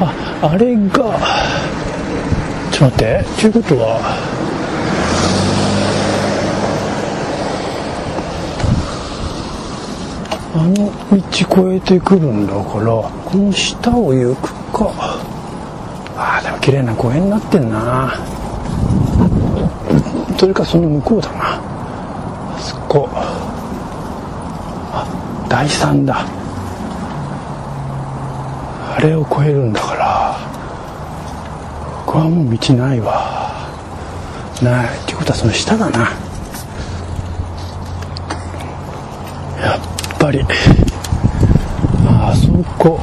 ああれが。ちょっと待って。ということは。あの道越えてくるんだからこの下を行くか。ああでも綺麗な公園になってんな。それかその向こうだな。あそこ。あ第三だ。あれを越えるんだからここはもう道ないわ。ない。ってことはその下だな。やっぱり。あそこ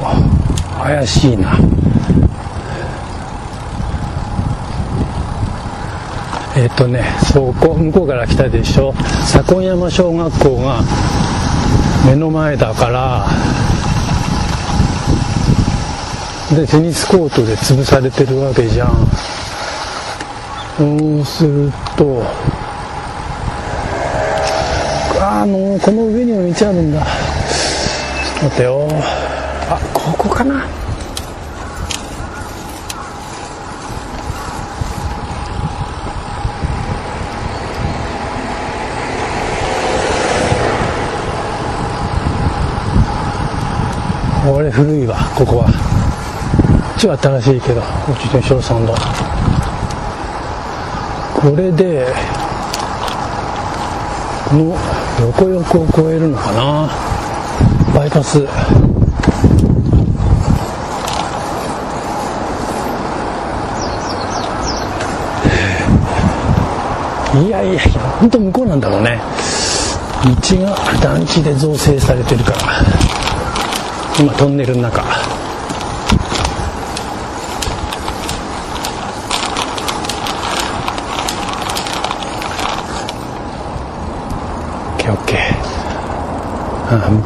怪しいな。えっ、とねそこ向こうから来たでしょ。左近山小学校が目の前だからでテニスコートで潰されてるわけじゃん。そうするとあのこの上にも道あるんだ。ちょっと待ってよ。あここかな。これ古いわここは。ちは新しいけどこっちの小さんだこれでこの横横を越えるのかな。バイパス。いやいやいや本当向こうなんだろうね。道が団地で造成されてるから。今トンネルの中。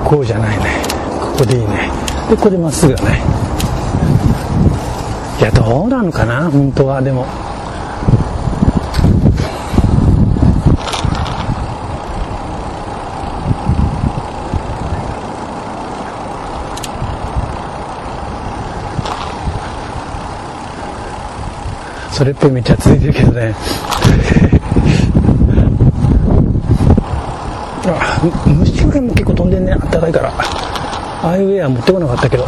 こうじゃないね。ここでいいね。でこれでまっすぐだね。いやどうなのかな？本当はでも。それっぽいめっちゃ続いてるけどね。む も結構飛んでんねあったかいから。アイウェア持ってこなかったけど。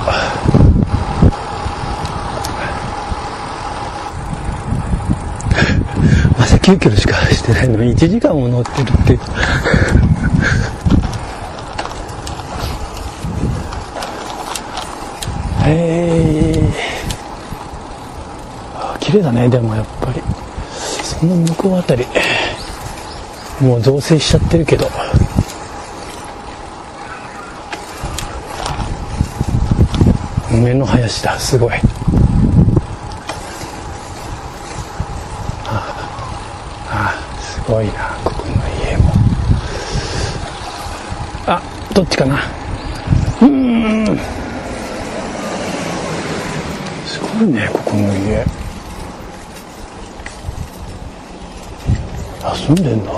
まさ9キロしかしてないのに1時間も乗ってるって。いうえ、綺麗だねでもやっぱり。その向こうあたり。もう造成しちゃってるけど。梅の林だ。すごい。ああすごいな。ここの家も。あどっちかな。うん。すごいねここの家。あ住んでんだ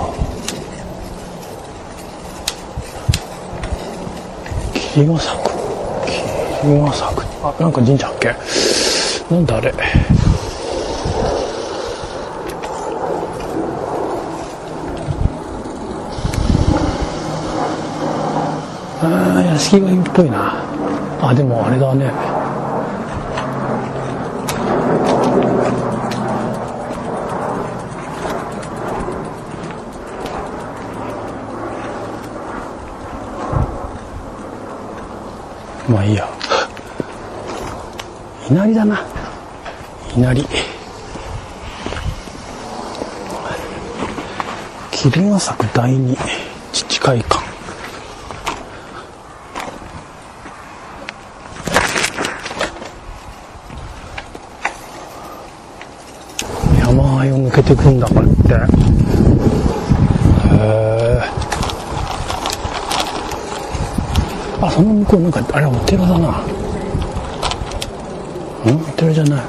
霧が咲く。霧が咲く。あなんか神社発見なんだあれ？あー屋敷がいっぽいな。あでもあれだね。まあいいや。稲荷だな。稲荷霧が咲く第二父会館山あいを抜けていくんだこれって。へえあその向こうなんかあれお寺だな。じゃない。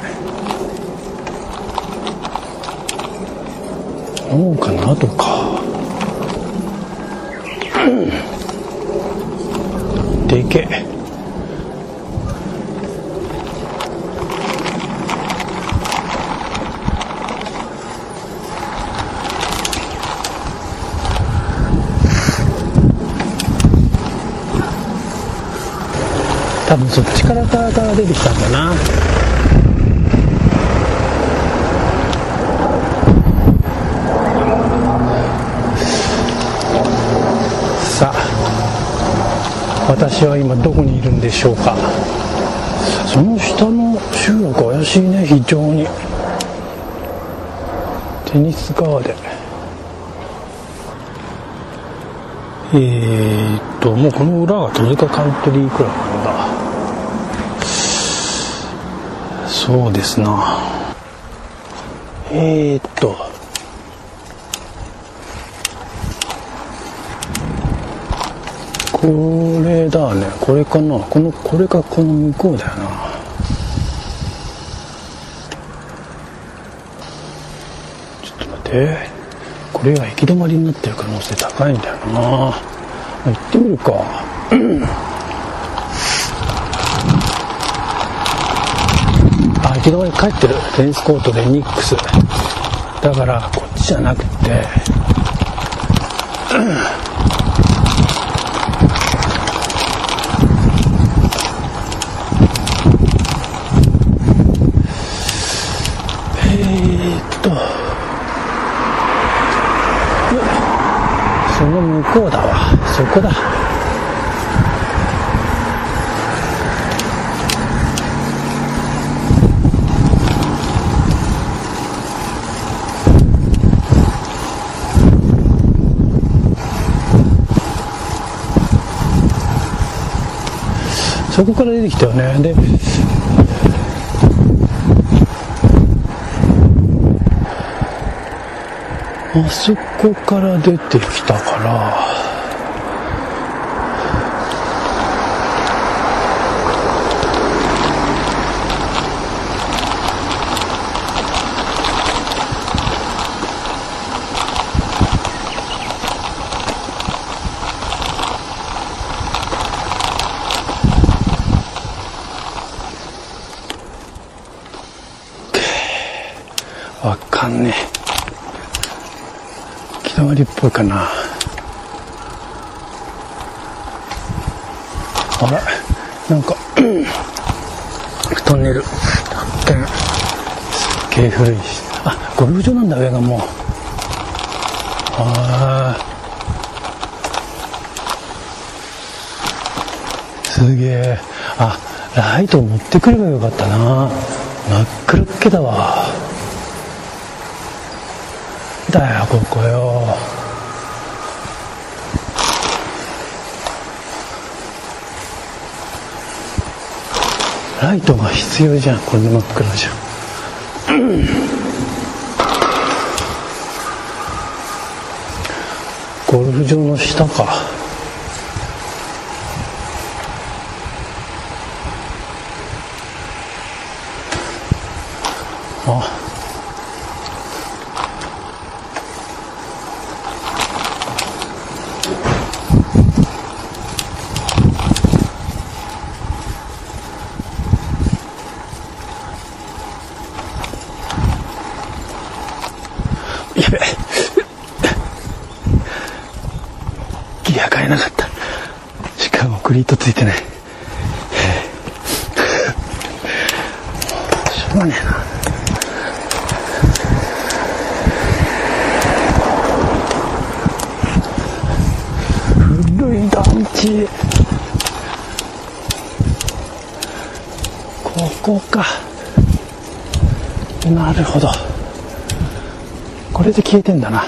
農家のか、でけ。え多分そっちからから出てきたんだな。私は今どこにいるんでしょうか。その下の集落怪しいね。非常に。テニスガーデンえー、っともうこの裏が戸塚カントリークラブなんだ。そうですな。えー、っとこれだね。これかな。このこれかこの向こうだよな。ちょっと待って。これが行き止まりになってる可能性高いんだよな。行ってみるか。あ行き止まり帰ってる。テニスコートでニックス。だからこっちじゃなくてえーっとその向こうだわそこだ。そこから出てきたよね。であそこから出てきたからわかんねえ木溜りっぽいかな。あらなんかトンネル。発見すっげえ古いし。あゴルフ場なんだ上がもう。あすげえあライト持ってくればよかったな。真っ暗っけだわ。だよここよ。ライトが必要じゃんこれで真っ暗じゃん。ゴルフ場の下か。あやべギア変えなかったしかもクリートついてないしょうがねえな古いここか。なるほど。これで消えてんだな。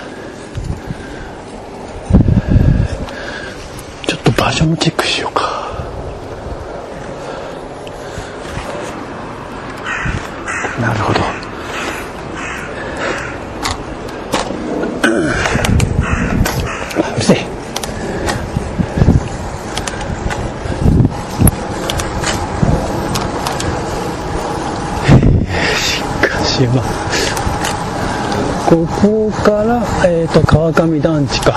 ちょっと場所もチェックしようかなるほどうるせえししまあここから、えー、と川上団地か。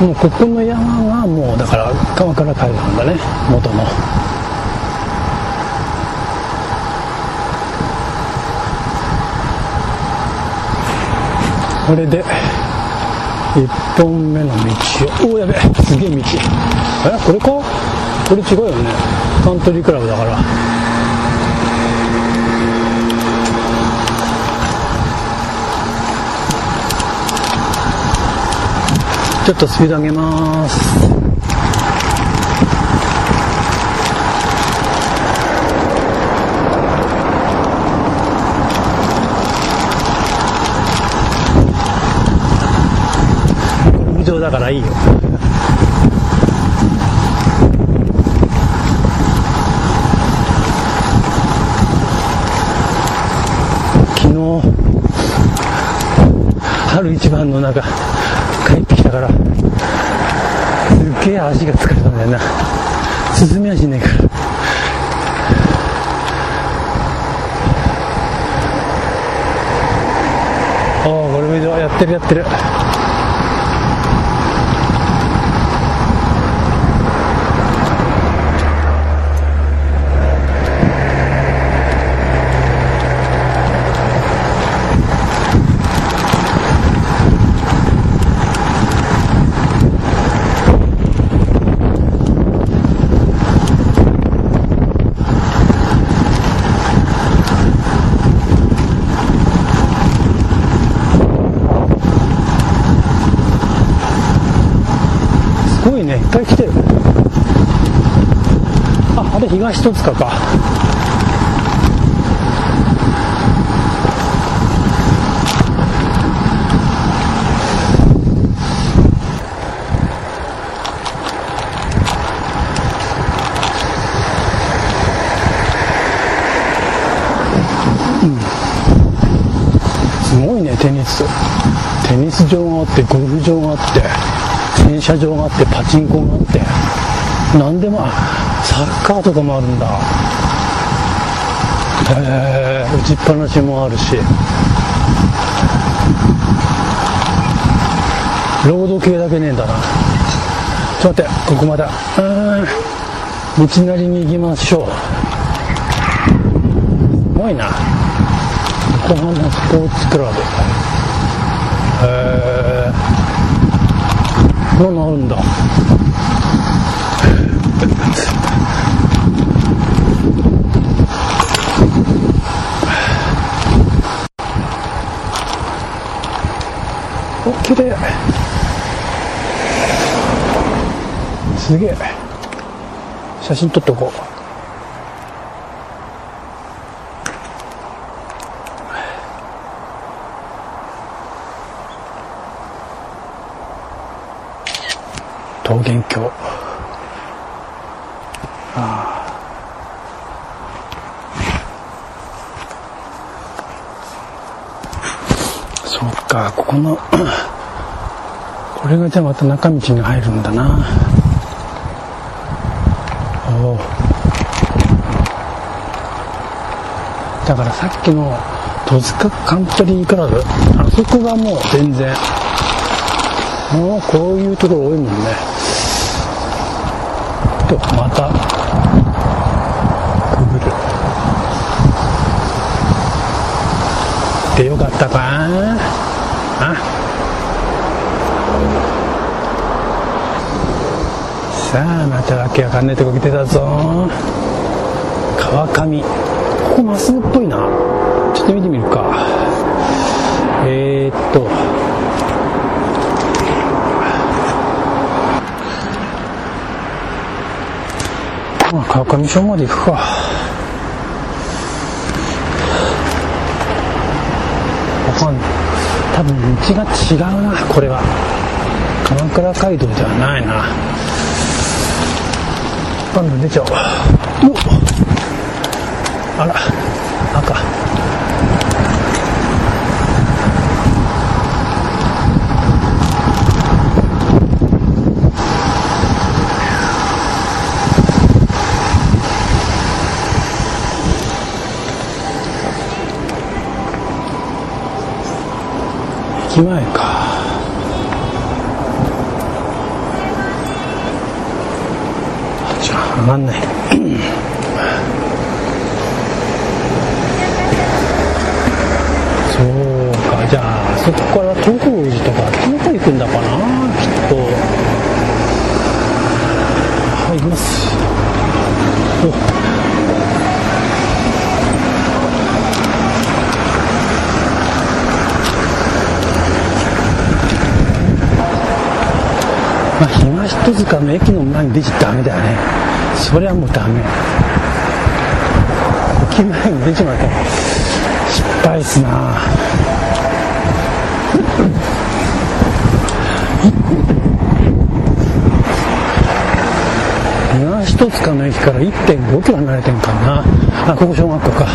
もうここの山がもうだから川から帰るんだね。元の。これで1本目の道をおおやべすげえ道。えこれか？これ違うよね。カントリークラブだから。ちょっとスピード上げます。上だからいいよ。昨日春一番の中帰ってきたから。げえ足が疲れたんだよな。進みはしねえから。ああゴルフ場やってるやってるすごいねいっぱい来てるああれ東戸塚かすごいねテニス。テニス場があってゴルフ場があって洗車場があってパチンコがあって。何でもあサッカーとかもあるんだ。へえ打ちっぱなしもあるし。ロード系だけねえんだな。ちょっと待ってここまだうん。道なりに行きましょう。すごいな。横浜スポーツクラブ。へえこんなのあるんだ？お綺麗すげえ。写真撮っとこう。桃源郷。ああ。そうかここの。れがじゃあまた中道に入るんだな。おおだからさっきの戸塚カントリークラブあそこがもう全然。もうこういうところ多いもんね。とまたくぐる。でよかったかあさあまたわけわかんないとこ来てたぞ。川上。ここまっすぐっぽいな。ちょっと見てみるか。えー、っと。まあ、川上町まで行くか。わかんない。多分道が違うな、これは。鎌倉街道ではないな。今度出ちゃおう。おあら、赤。駅前か。じゃあ上がんない。そうか。じゃあそこから東宝寺とかあっちの方行くんだかなきっとはい行きます塚の駅の前に出ちゃダメだよね。それはもうダメ。駅前に出ちまった失敗っすな。東戸塚の駅から1.5キロ離れてんかな。あここ小学校かあ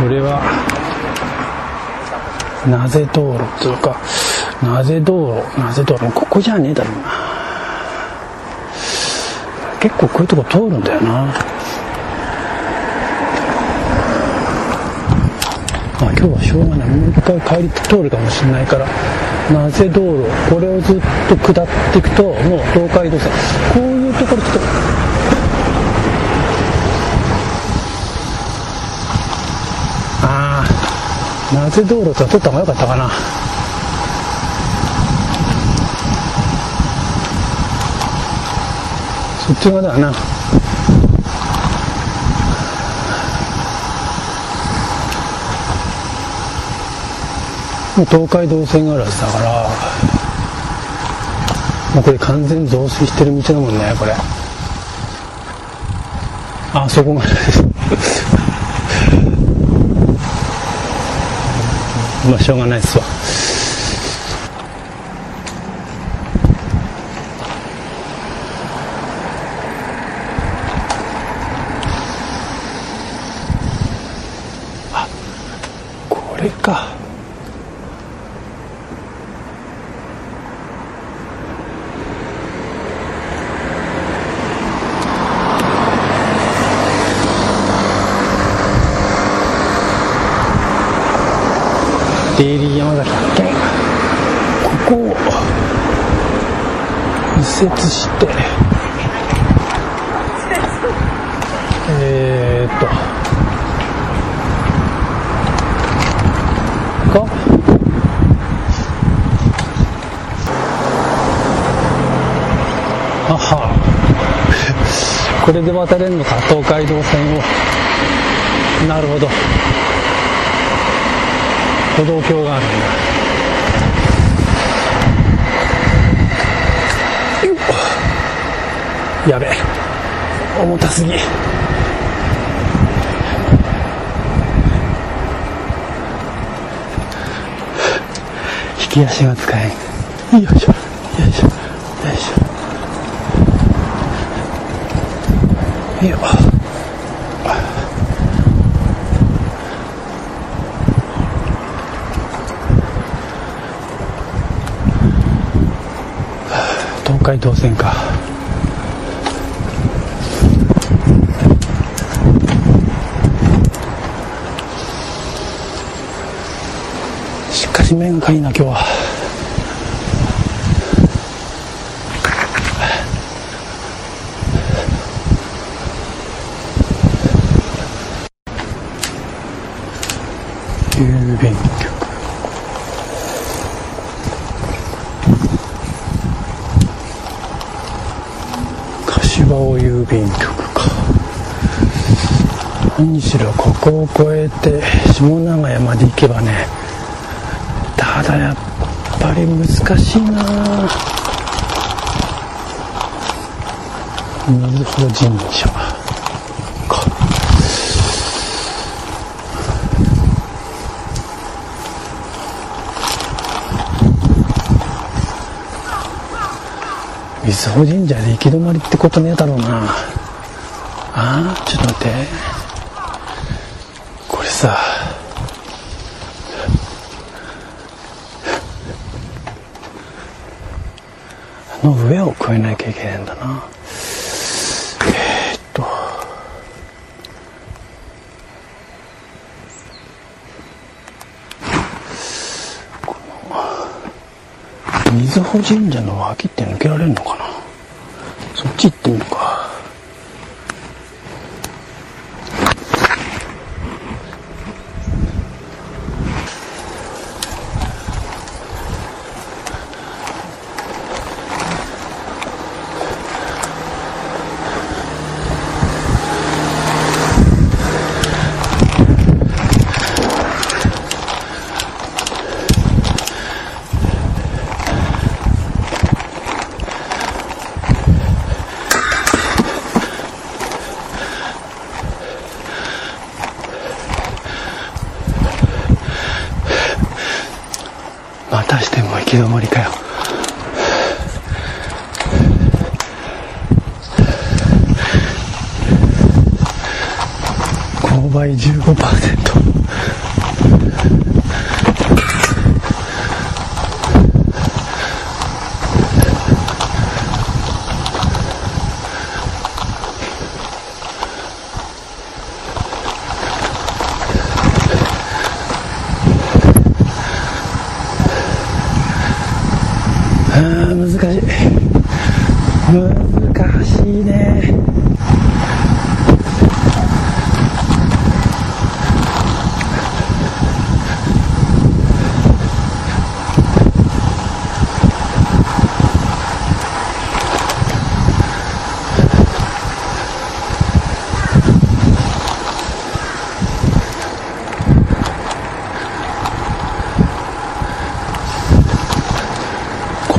これはなぜ道路っていうかなぜ道路なぜ道路ここじゃねえだろうな。結構こういうとこ通るんだよな。あ今日はしょうがない。もう一回帰り通るかもしれないからなぜ道路これをずっと下っていくともう東海道線こういうところちょっとああなぜ道路とは取った方が良かったかな？そっち側だよな東海道線があるはずだからもうこれ完全に増水してる道だもんねこれ。あそこまでです。まあしょうがないですわあこれかデイリー山崎発見ここを右折して。えー、っと。かあは。これで渡れるのか？東海道線を。なるほど。歩道橋がある。んだやべ。重たすぎ。引き足が使えん。よいしょ。よいしょ。よいしょ。よっ東海道線かしっかり麺がいいな今日は郵便局柏尾郵便局か。何しろここを越えて下長屋まで行けばねただやっぱり難しいな。水穂神社か水穂神社で行き止まりってことねえだろうな。あーちょっと待って。これさ。あの上を越えなきゃいけないんだな。えー、っと。この水穂神社の脇って抜けられるのかなそっち行ってみるか止まりかよ5倍15%あー難しい。難しいね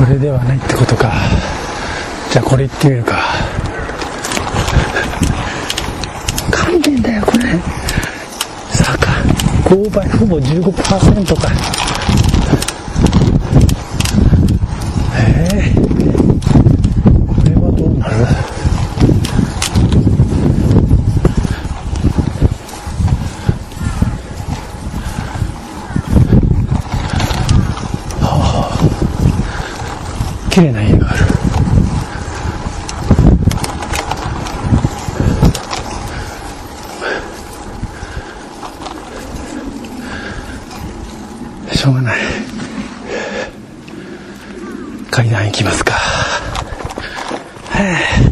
これではないってことかじゃあこれいってみるか。勘弁だよこれ。坂。5倍ほぼ15%かえー、これはどうなる綺麗な家があるしょうがない。階段行きますか。はさ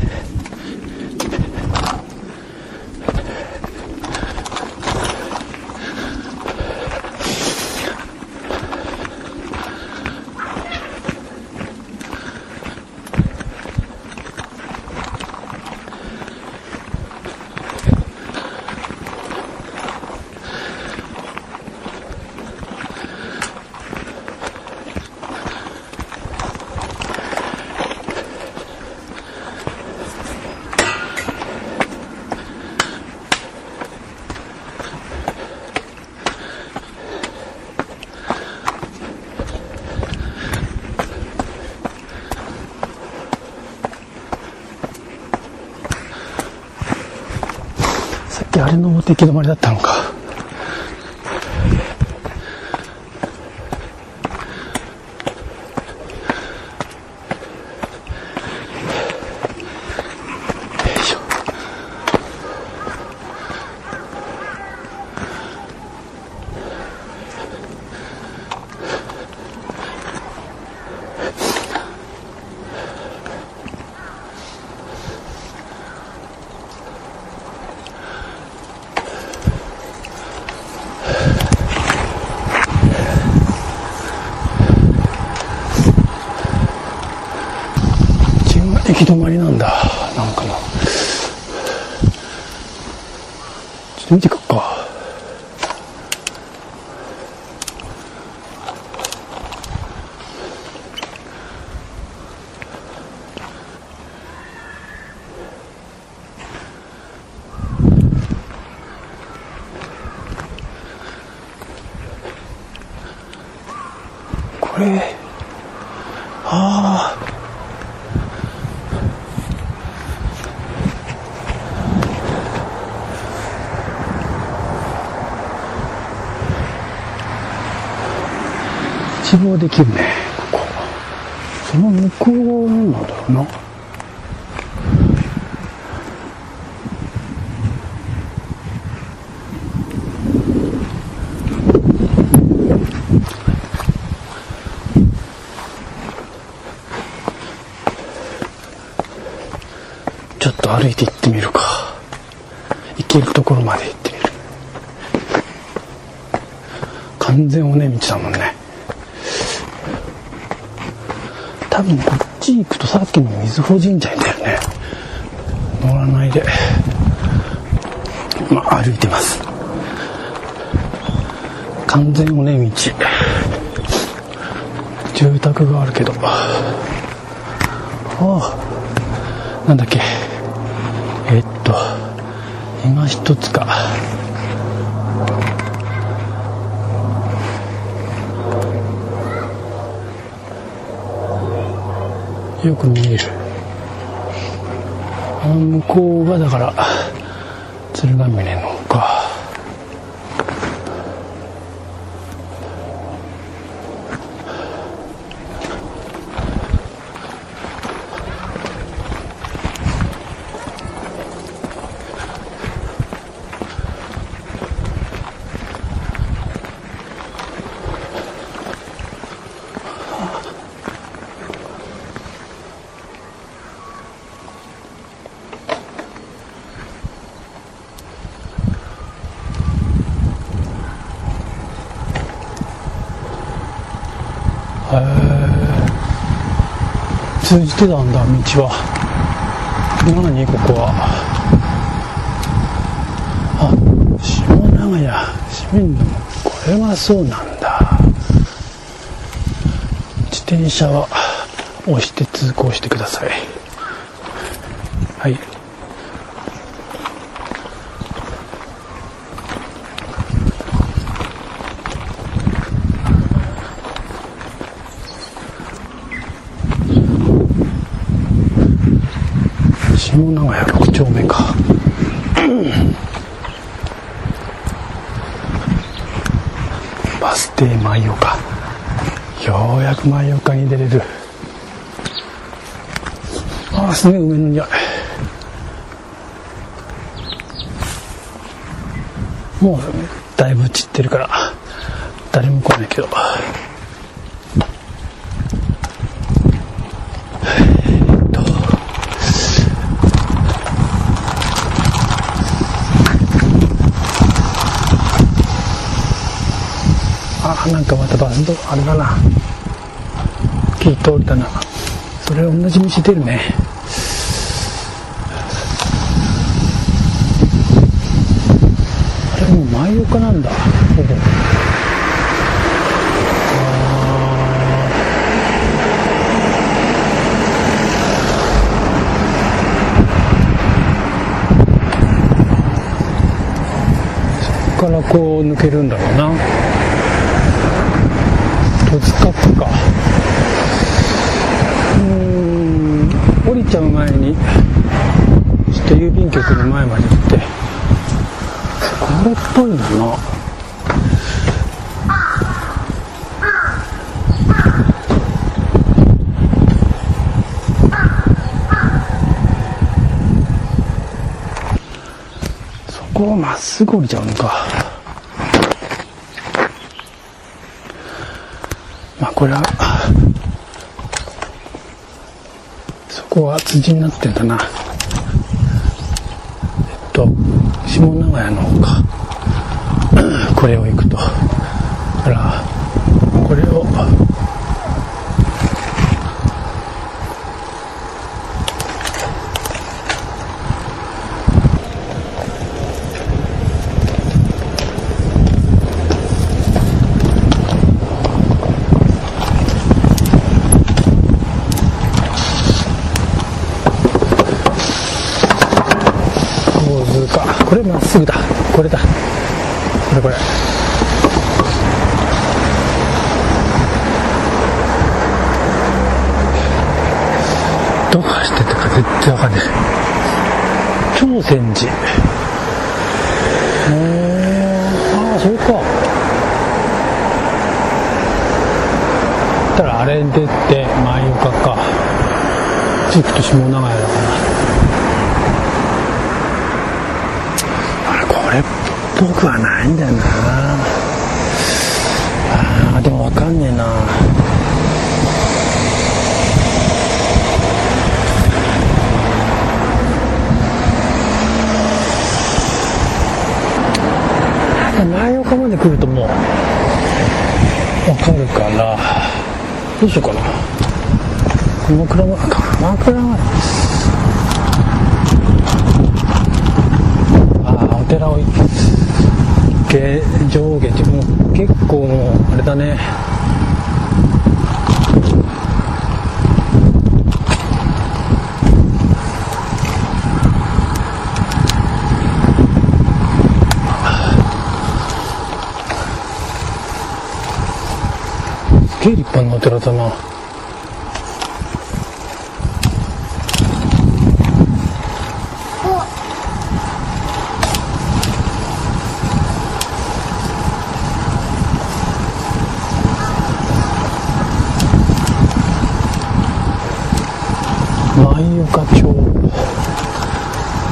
行き止まりだったのかよいしょ自分が行き止まりなんだなんかなちょっと見てくっかこれああ一望できるね。ここその向こうなんだろうな。ちょっと歩いて行ってみるか。行けるところまで行ってみる。完全尾根道だもんね。多分こっち行くとさっきの瑞穂神社にだよね乗らないでまあ歩いてます。完全尾根道。住宅があるけど。ああ。なんだっけ。えっと今一つかよく見える。あ向こうがだから鶴ヶ峰のか通じてたんだ道は。何ここは。あ下長屋。市民でもこれはそうなんだ。自転車は押して通行してください。下長屋6丁目か。バス停舞岡ようやく舞岡に出れる。ああすげえ梅の匂いもうだいぶ散ってるから誰も来ないけどあなんかまたバンドあれだな。木通りだな。それ同じ道出るね。あれもう前岡なんだ。ほぼ。からこう抜けるんだろうな戸塚区かうーん降りちゃう前にちょっと郵便局の前まで行ってこれっぽいんだな。そこをまっすぐ降りちゃうのか。まあこれはそこは辻になってんだな。えっと下長屋の方か。これを行くと。あらこれを構図かこれまっすぐだこれだこれこれどう走ってたか絶対わかんない朝鮮寺へえああそれか。たらあれ出て前岡か地区と下長屋だから。あれこれっぽくはないんだよなあーでもわかんねえな前岡まで来るともうわかるからどうしようか。な鎌倉は鎌倉はああお寺を行け上下ってもう結構あれだね。げえ立派な。お寺だな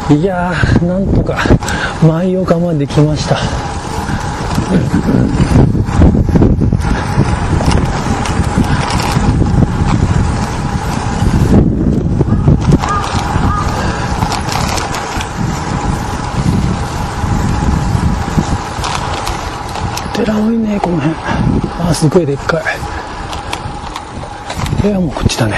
いやーなんとか舞岡まで来ました。いねこの辺。あすごいでっかい。部屋もこっちだね。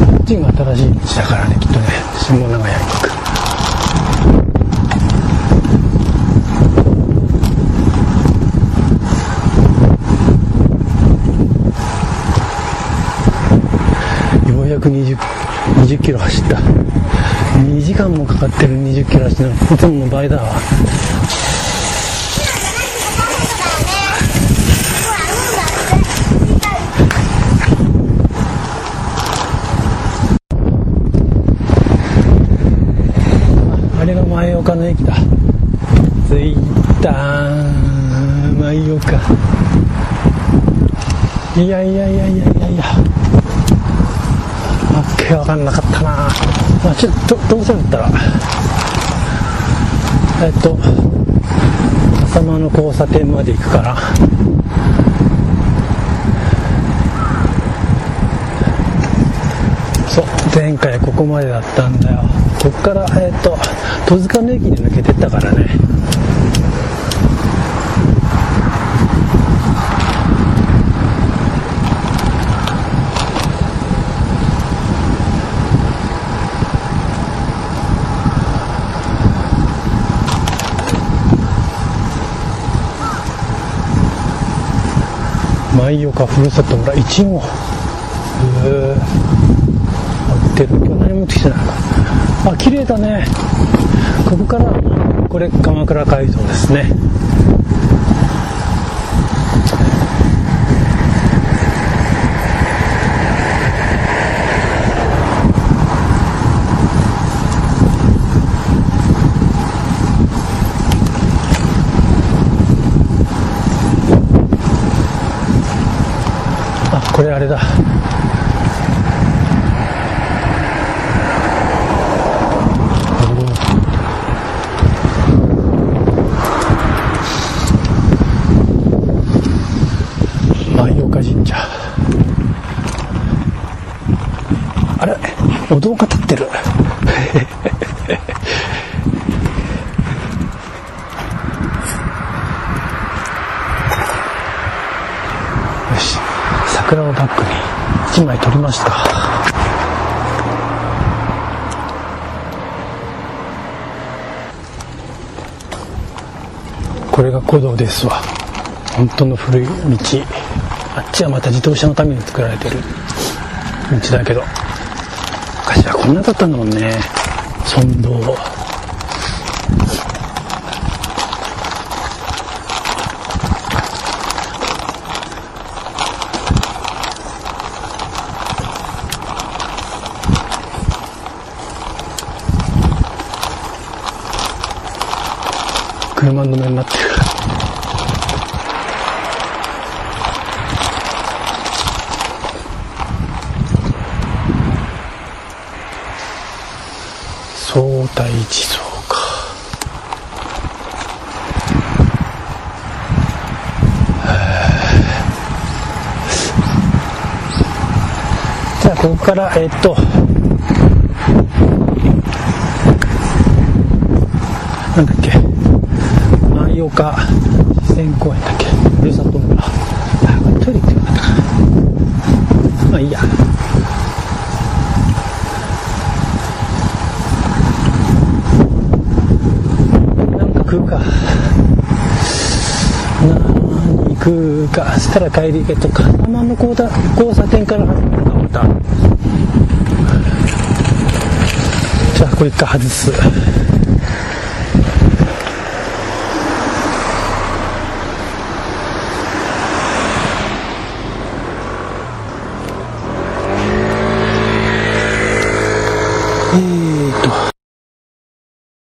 こっちが新しい道だからねきっとね。下長屋に行く。ようやく20 20キロ走った。2時間もかかってる20キロ走ってのいつもの倍だわ。あれが前岡の駅だ。着いた前岡いやいやいやいやいやいや。わけわかんなかったなあちょっとどうせだったら。えっと笠間の交差点まで行くから。そう前回ここまでだったんだよ。こっからえっと戸塚の駅に抜けてったからね。舞岡ふるさと村いちごへえ売ってる。今日何持ってきてない。かあ綺麗だね。ここからこれ鎌倉街道ですね。これあれだ。舞岡神社あれ？お堂が立ってるよし桜をバックに1枚撮りますかこれが古道ですわ。本当の古い道。あっちはまた自動車のために作られてる。道だけど。昔はこんなだったんだもんね。村道車止めになってる。から相対地蔵か。じゃあここからえっとなんだっけ。舞岡自然公園だっけ。ふるさと村。トイレ行ってよかったかな。まあいいや。なんか食うか。何食うか。したら帰り行けとか。山の交差交差点から始まるかまた。じゃあこれ一回外す。えーと